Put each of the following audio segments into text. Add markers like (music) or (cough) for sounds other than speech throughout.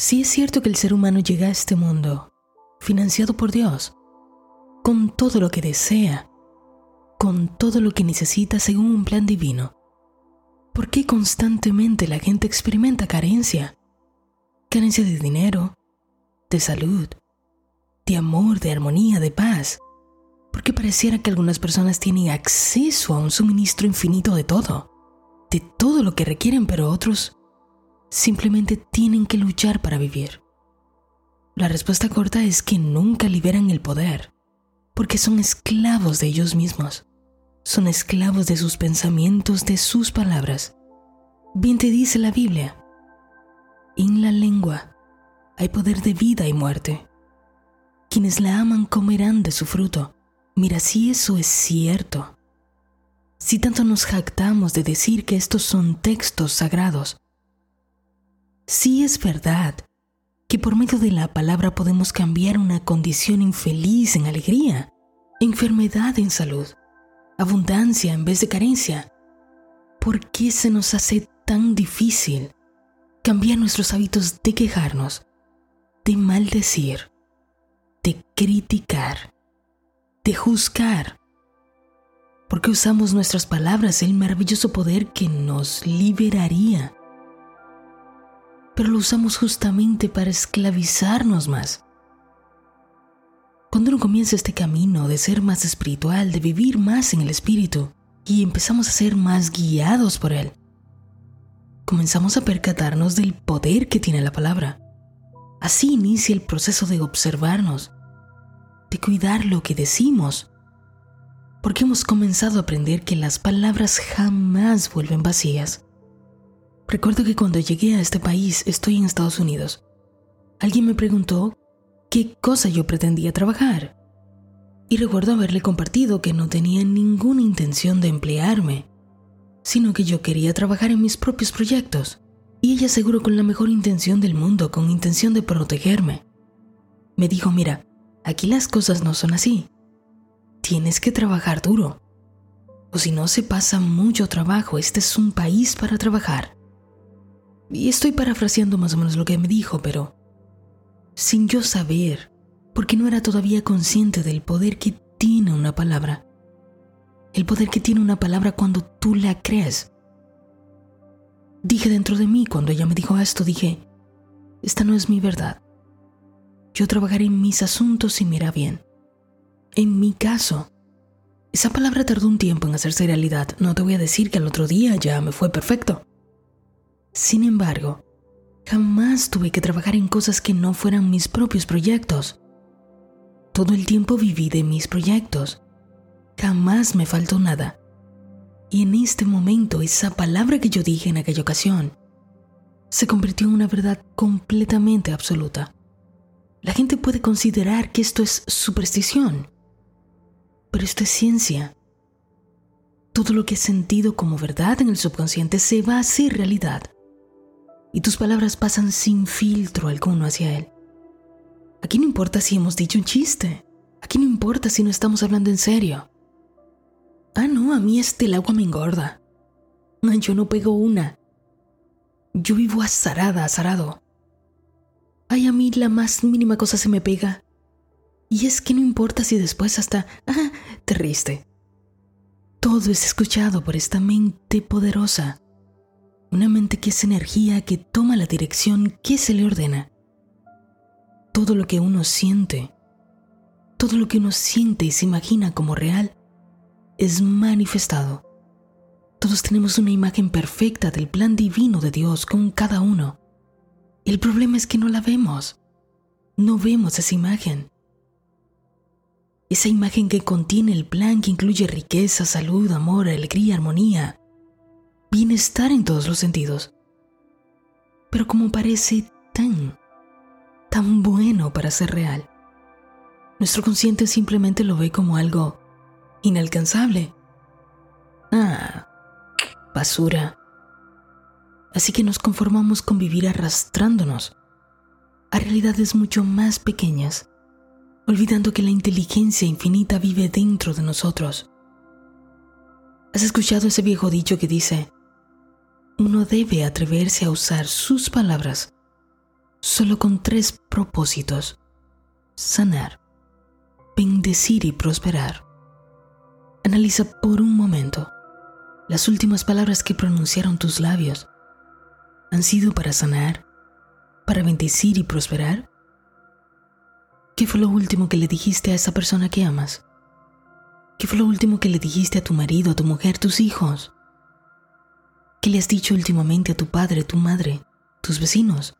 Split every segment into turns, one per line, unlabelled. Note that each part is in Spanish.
Sí es cierto que el ser humano llega a este mundo financiado por Dios, con todo lo que desea, con todo lo que necesita según un plan divino. ¿Por qué constantemente la gente experimenta carencia? Carencia de dinero, de salud, de amor, de armonía, de paz. Porque pareciera que algunas personas tienen acceso a un suministro infinito de todo, de todo lo que requieren, pero otros simplemente tienen que luchar para vivir. La respuesta corta es que nunca liberan el poder, porque son esclavos de ellos mismos. Son esclavos de sus pensamientos, de sus palabras. Bien te dice la Biblia, en la lengua hay poder de vida y muerte. Quienes la aman comerán de su fruto. Mira, si eso es cierto, si tanto nos jactamos de decir que estos son textos sagrados, si es verdad que por medio de la palabra podemos cambiar una condición infeliz en alegría, enfermedad en salud, abundancia en vez de carencia, ¿por qué se nos hace tan difícil cambiar nuestros hábitos de quejarnos, de maldecir, de criticar, de juzgar. Porque usamos nuestras palabras, el maravilloso poder que nos liberaría. Pero lo usamos justamente para esclavizarnos más. Cuando uno comienza este camino de ser más espiritual, de vivir más en el espíritu, y empezamos a ser más guiados por él, comenzamos a percatarnos del poder que tiene la palabra Así inicia el proceso de observarnos, de cuidar lo que decimos, porque hemos comenzado a aprender que las palabras jamás vuelven vacías. Recuerdo que cuando llegué a este país, estoy en Estados Unidos, alguien me preguntó qué cosa yo pretendía trabajar. Y recuerdo haberle compartido que no tenía ninguna intención de emplearme, sino que yo quería trabajar en mis propios proyectos y ella seguro con la mejor intención del mundo, con intención de protegerme. Me dijo, mira, aquí las cosas no son así. Tienes que trabajar duro. O si no se pasa mucho trabajo, este es un país para trabajar. Y estoy parafraseando más o menos lo que me dijo, pero sin yo saber, porque no era todavía consciente del poder que tiene una palabra. El poder que tiene una palabra cuando tú la crees. Dije dentro de mí cuando ella me dijo esto, dije, esta no es mi verdad. Yo trabajaré en mis asuntos y me irá bien. En mi caso, esa palabra tardó un tiempo en hacerse realidad. No te voy a decir que al otro día ya me fue perfecto. Sin embargo, jamás tuve que trabajar en cosas que no fueran mis propios proyectos. Todo el tiempo viví de mis proyectos. Jamás me faltó nada. Y en este momento esa palabra que yo dije en aquella ocasión se convirtió en una verdad completamente absoluta. La gente puede considerar que esto es superstición, pero esto es ciencia. Todo lo que has sentido como verdad en el subconsciente se va a hacer realidad. Y tus palabras pasan sin filtro alguno hacia él. Aquí no importa si hemos dicho un chiste. Aquí no importa si no estamos hablando en serio. Ah, no, a mí este el agua me engorda. Yo no pego una. Yo vivo azarada, azarado. Ay, a mí la más mínima cosa se me pega. Y es que no importa si después hasta... Ah, te riste. Todo es escuchado por esta mente poderosa. Una mente que es energía que toma la dirección que se le ordena. Todo lo que uno siente, todo lo que uno siente y se imagina como real, es manifestado. Todos tenemos una imagen perfecta del plan divino de Dios con cada uno. El problema es que no la vemos. No vemos esa imagen. Esa imagen que contiene el plan que incluye riqueza, salud, amor, alegría, armonía, bienestar en todos los sentidos. Pero como parece tan, tan bueno para ser real, nuestro consciente simplemente lo ve como algo inalcanzable. Ah, basura. Así que nos conformamos con vivir arrastrándonos a realidades mucho más pequeñas, olvidando que la inteligencia infinita vive dentro de nosotros. ¿Has escuchado ese viejo dicho que dice, uno debe atreverse a usar sus palabras solo con tres propósitos. Sanar, bendecir y prosperar. Analiza por un momento las últimas palabras que pronunciaron tus labios. ¿Han sido para sanar, para bendecir y prosperar? ¿Qué fue lo último que le dijiste a esa persona que amas? ¿Qué fue lo último que le dijiste a tu marido, a tu mujer, tus hijos? ¿Qué le has dicho últimamente a tu padre, tu madre, tus vecinos?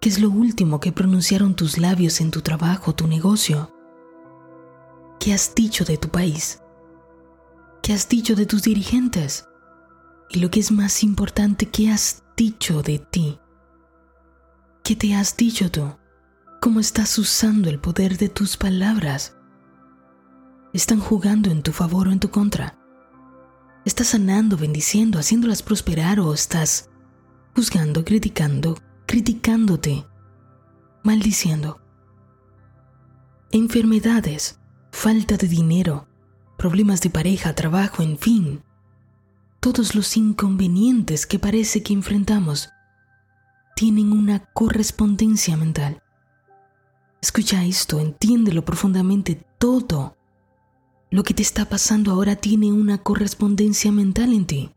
¿Qué es lo último que pronunciaron tus labios en tu trabajo, tu negocio? ¿Qué has dicho de tu país? ¿Qué has dicho de tus dirigentes? Y lo que es más importante, ¿qué has dicho de ti? ¿Qué te has dicho tú? ¿Cómo estás usando el poder de tus palabras? ¿Están jugando en tu favor o en tu contra? ¿Estás sanando, bendiciendo, haciéndolas prosperar o estás juzgando, criticando, criticándote, maldiciendo? Enfermedades, falta de dinero, problemas de pareja, trabajo, en fin. Todos los inconvenientes que parece que enfrentamos tienen una correspondencia mental. Escucha esto, entiéndelo profundamente. Todo lo que te está pasando ahora tiene una correspondencia mental en ti.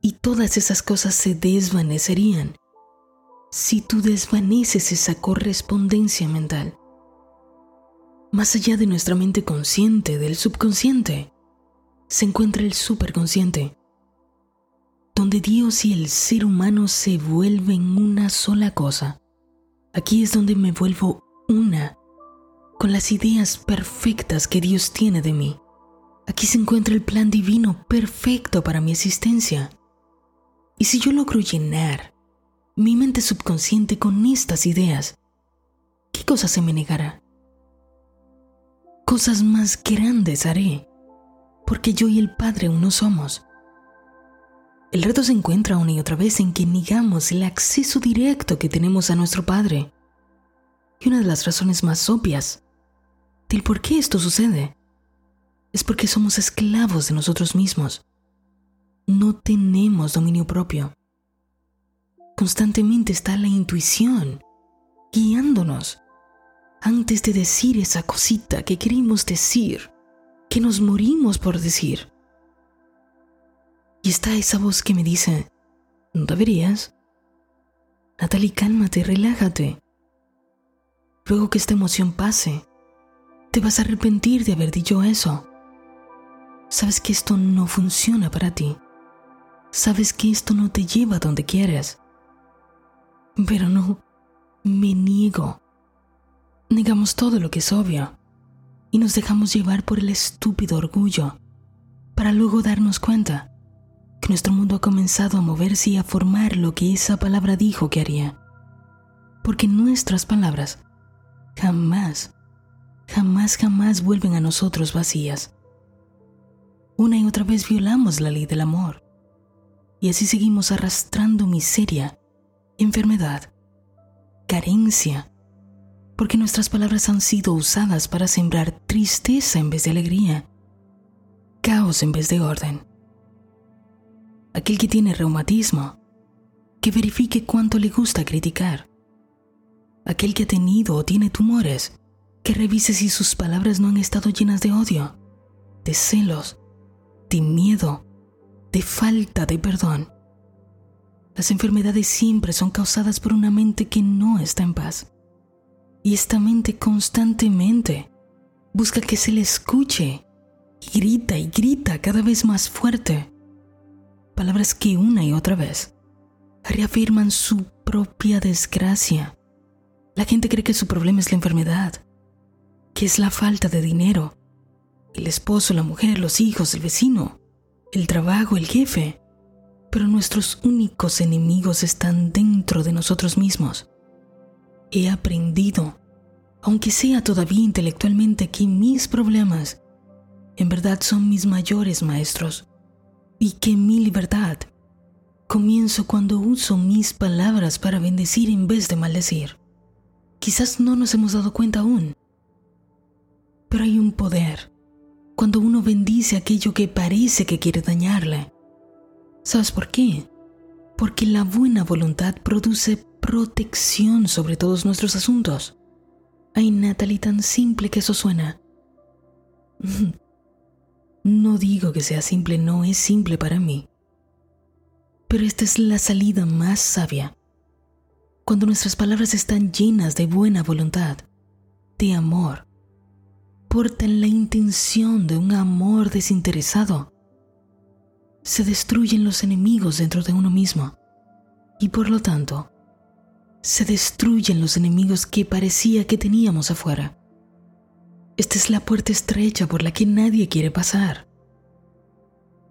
Y todas esas cosas se desvanecerían si tú desvaneces esa correspondencia mental. Más allá de nuestra mente consciente, del subconsciente, se encuentra el superconsciente, donde Dios y el ser humano se vuelven una sola cosa. Aquí es donde me vuelvo una con las ideas perfectas que Dios tiene de mí. Aquí se encuentra el plan divino perfecto para mi existencia. Y si yo logro llenar mi mente subconsciente con estas ideas, ¿qué cosa se me negará? Cosas más grandes haré, porque yo y el Padre uno somos. El reto se encuentra una y otra vez en que negamos el acceso directo que tenemos a nuestro Padre. Y una de las razones más obvias del por qué esto sucede. Es porque somos esclavos de nosotros mismos. No tenemos dominio propio. Constantemente está la intuición guiándonos antes de decir esa cosita que queremos decir, que nos morimos por decir. Y está esa voz que me dice, no deberías. Natalie, cálmate, relájate. Luego que esta emoción pase, te vas a arrepentir de haber dicho eso. Sabes que esto no funciona para ti. Sabes que esto no te lleva a donde quieres. Pero no, me niego. Negamos todo lo que es obvio y nos dejamos llevar por el estúpido orgullo para luego darnos cuenta que nuestro mundo ha comenzado a moverse y a formar lo que esa palabra dijo que haría. Porque nuestras palabras jamás jamás, jamás vuelven a nosotros vacías. Una y otra vez violamos la ley del amor y así seguimos arrastrando miseria, enfermedad, carencia, porque nuestras palabras han sido usadas para sembrar tristeza en vez de alegría, caos en vez de orden. Aquel que tiene reumatismo, que verifique cuánto le gusta criticar. Aquel que ha tenido o tiene tumores, que revise si sus palabras no han estado llenas de odio, de celos, de miedo, de falta de perdón. Las enfermedades siempre son causadas por una mente que no está en paz. Y esta mente constantemente busca que se le escuche y grita y grita cada vez más fuerte. Palabras que una y otra vez reafirman su propia desgracia. La gente cree que su problema es la enfermedad, que es la falta de dinero, el esposo, la mujer, los hijos, el vecino, el trabajo, el jefe. Pero nuestros únicos enemigos están dentro de nosotros mismos. He aprendido, aunque sea todavía intelectualmente, que mis problemas en verdad son mis mayores maestros y que mi libertad comienzo cuando uso mis palabras para bendecir en vez de maldecir. Quizás no nos hemos dado cuenta aún, hay un poder cuando uno bendice aquello que parece que quiere dañarle. ¿Sabes por qué? Porque la buena voluntad produce protección sobre todos nuestros asuntos. Ay, Natalie, tan simple que eso suena. (laughs) No digo que sea simple, no es simple para mí. Pero esta es la salida más sabia. Cuando nuestras palabras están llenas de buena voluntad, de amor, portan la intención de un amor desinteresado, se destruyen los enemigos dentro de uno mismo y por lo tanto se destruyen los enemigos que parecía que teníamos afuera. Esta es la puerta estrecha por la que nadie quiere pasar.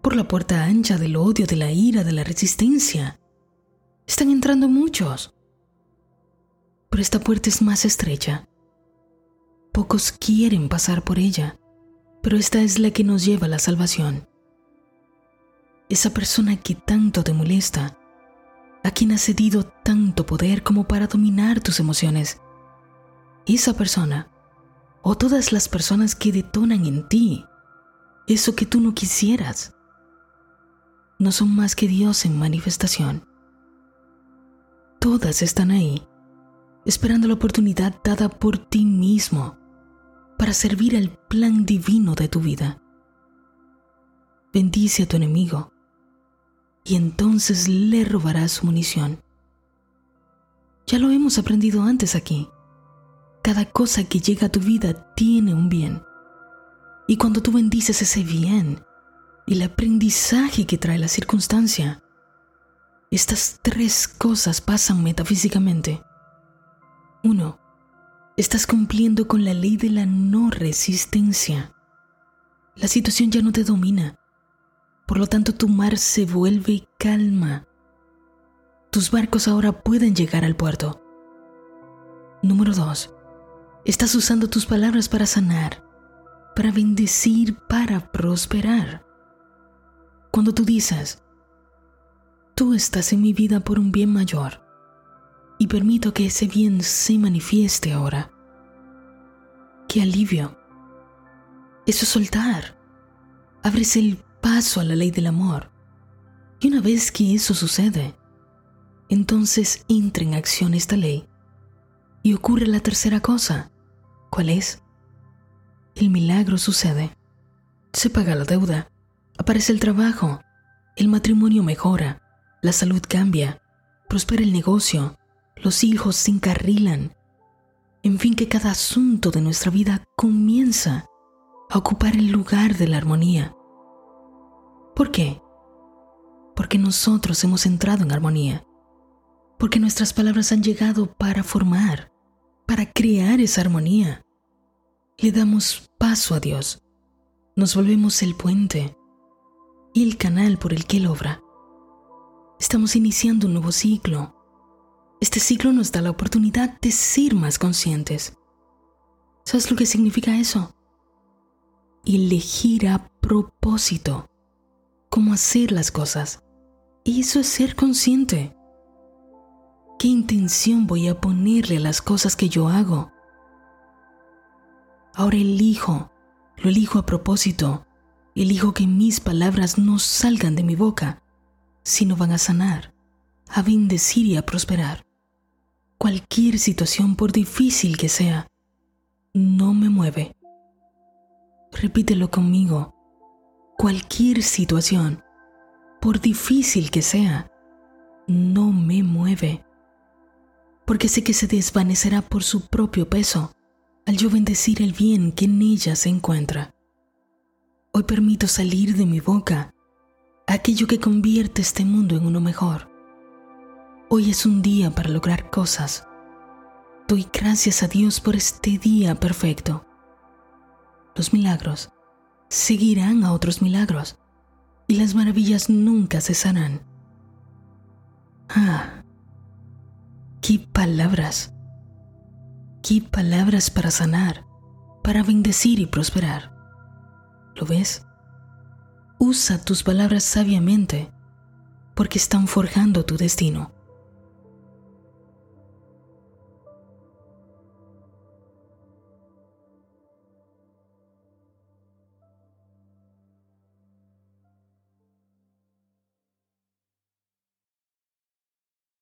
Por la puerta ancha del odio, de la ira, de la resistencia. Están entrando muchos. Pero esta puerta es más estrecha. Pocos quieren pasar por ella, pero esta es la que nos lleva a la salvación. Esa persona que tanto te molesta, a quien has cedido tanto poder como para dominar tus emociones. Esa persona, o todas las personas que detonan en ti eso que tú no quisieras, no son más que Dios en manifestación. Todas están ahí, esperando la oportunidad dada por ti mismo para servir al plan divino de tu vida. Bendice a tu enemigo y entonces le robarás su munición. Ya lo hemos aprendido antes aquí. Cada cosa que llega a tu vida tiene un bien. Y cuando tú bendices ese bien, el aprendizaje que trae la circunstancia, estas tres cosas pasan metafísicamente. Uno, estás cumpliendo con la ley de la no resistencia. La situación ya no te domina. Por lo tanto, tu mar se vuelve calma. Tus barcos ahora pueden llegar al puerto. Número 2. Estás usando tus palabras para sanar, para bendecir, para prosperar. Cuando tú dices, tú estás en mi vida por un bien mayor y permito que ese bien se manifieste ahora. ¡Qué alivio! Eso es soltar. Abres el paso a la ley del amor. Y una vez que eso sucede, entonces entra en acción esta ley. Y ocurre la tercera cosa. ¿Cuál es? El milagro sucede. Se paga la deuda, aparece el trabajo, el matrimonio mejora, la salud cambia, prospera el negocio, los hijos se encarrilan. En fin, que cada asunto de nuestra vida comienza a ocupar el lugar de la armonía. ¿Por qué? Porque nosotros hemos entrado en armonía. Porque nuestras palabras han llegado para formar, para crear esa armonía. Le damos paso a Dios. Nos volvemos el puente y el canal por el que Él obra. Estamos iniciando un nuevo ciclo. Este ciclo nos da la oportunidad de ser más conscientes. ¿Sabes lo que significa eso? Elegir a propósito cómo hacer las cosas. Y eso es ser consciente. ¿Qué intención voy a ponerle a las cosas que yo hago? Ahora elijo, lo elijo a propósito, elijo que mis palabras no salgan de mi boca, sino van a sanar, a bendecir y a prosperar. Cualquier situación, por difícil que sea, no me mueve. Repítelo conmigo cualquier situación, por difícil que sea, no me mueve, porque sé que se desvanecerá por su propio peso al yo bendecir el bien que en ella se encuentra. Hoy permito salir de mi boca aquello que convierte este mundo en uno mejor. Hoy es un día para lograr cosas. Doy gracias a Dios por este día perfecto. Los milagros seguirán a otros milagros y las maravillas nunca cesarán. Ah, qué palabras, qué palabras para sanar, para bendecir y prosperar. ¿Lo ves? Usa tus palabras sabiamente porque están forjando tu destino.